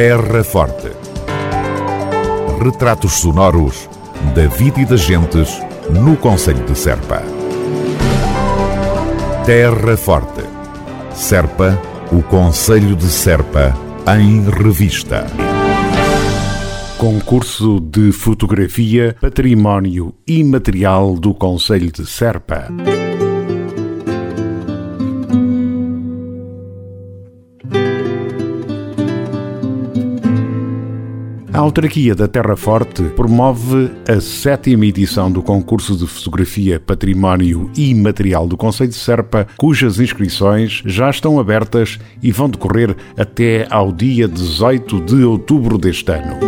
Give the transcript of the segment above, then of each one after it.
Terra Forte. Retratos sonoros da vida e das gentes no Conselho de Serpa. Terra Forte. Serpa, o Conselho de Serpa, em revista. Concurso de Fotografia Património Imaterial do Conselho de Serpa. Autarquia da Terra Forte promove a sétima edição do concurso de fotografia Património e Material do Conselho de Serpa, cujas inscrições já estão abertas e vão decorrer até ao dia 18 de outubro deste ano.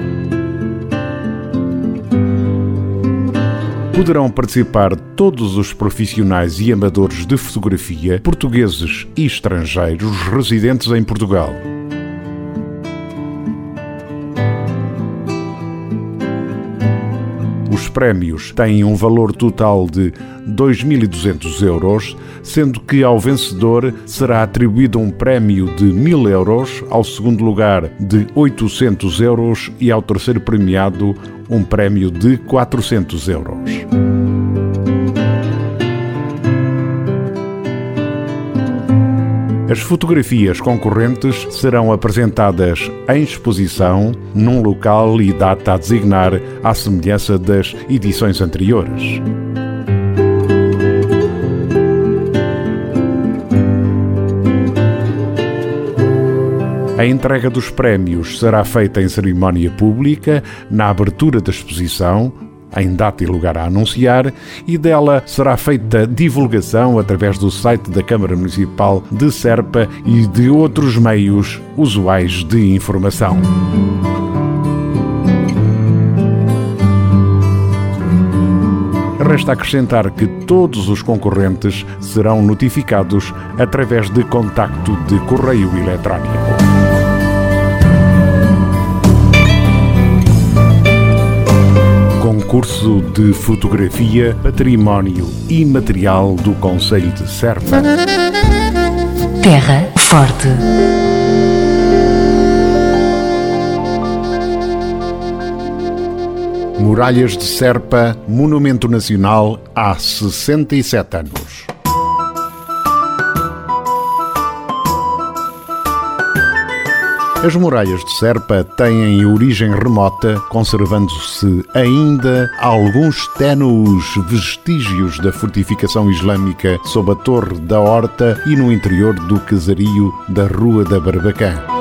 Poderão participar todos os profissionais e amadores de fotografia, portugueses e estrangeiros residentes em Portugal. Os prémios têm um valor total de 2.200 euros, sendo que ao vencedor será atribuído um prémio de 1.000 euros, ao segundo lugar de 800 euros e ao terceiro premiado um prémio de 400 euros. As fotografias concorrentes serão apresentadas em exposição, num local e data a designar, à semelhança das edições anteriores. A entrega dos prémios será feita em cerimónia pública, na abertura da exposição, em data e lugar a anunciar, e dela será feita divulgação através do site da Câmara Municipal de Serpa e de outros meios usuais de informação. Resta acrescentar que todos os concorrentes serão notificados através de contacto de correio eletrónico. Concurso de Fotografia Património Imaterial do Conselho de Serpa. Terra Forte. Muralhas de Serpa, Monumento Nacional há 67 anos. As muralhas de Serpa têm origem remota, conservando-se ainda alguns ténuos vestígios da fortificação islâmica sob a Torre da Horta e no interior do casario da Rua da Barbacã.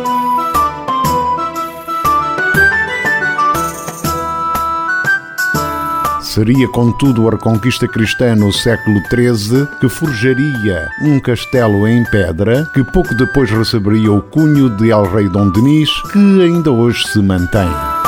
Seria, contudo, a reconquista cristã no século XIII que forjaria um castelo em pedra que pouco depois receberia o cunho de El Rei Dom Denis, que ainda hoje se mantém.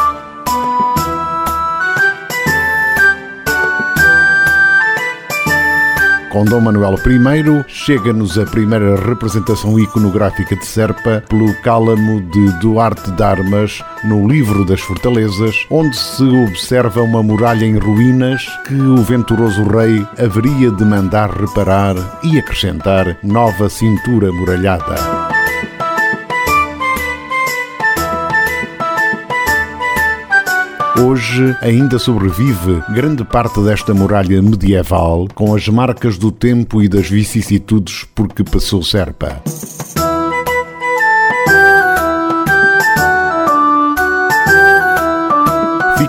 Com Dom Manuel I, chega-nos a primeira representação iconográfica de Serpa pelo cálamo de Duarte de Armas no Livro das Fortalezas, onde se observa uma muralha em ruínas que o venturoso rei haveria de mandar reparar e acrescentar nova cintura muralhada. Hoje ainda sobrevive grande parte desta muralha medieval, com as marcas do tempo e das vicissitudes por que passou Serpa.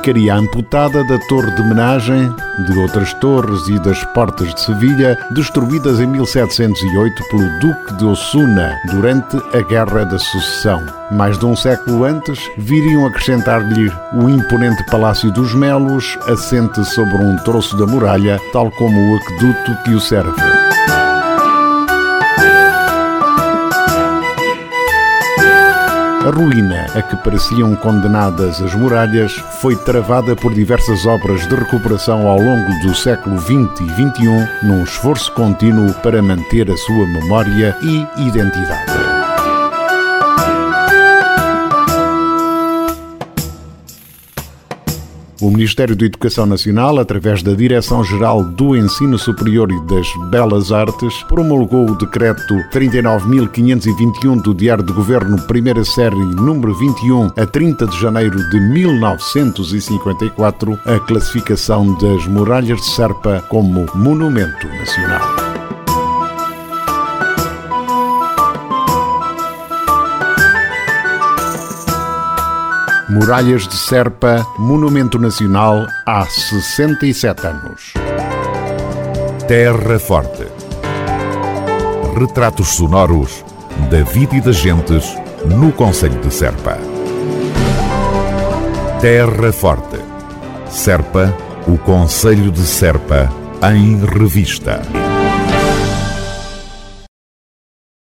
ficaria amputada da torre de homenagem, de outras torres e das portas de Sevilha, destruídas em 1708 pelo Duque de Osuna durante a Guerra da Sucessão. Mais de um século antes, viriam acrescentar-lhe o imponente Palácio dos Melos, assente sobre um troço da muralha, tal como o aqueduto que o serve. Ruína a que pareciam condenadas as muralhas foi travada por diversas obras de recuperação ao longo do século XX e XXI, num esforço contínuo para manter a sua memória e identidade. O Ministério da Educação Nacional, através da Direção-Geral do Ensino Superior e das Belas Artes, promulgou o Decreto 39.521 do Diário de Governo, primeira série, número 21, a 30 de janeiro de 1954, a classificação das Muralhas de Serpa como Monumento Nacional. Muralhas de Serpa, Monumento Nacional há 67 anos. Terra Forte. Retratos sonoros da vida e das gentes no Conselho de Serpa. Terra Forte. Serpa, o Conselho de Serpa, em revista.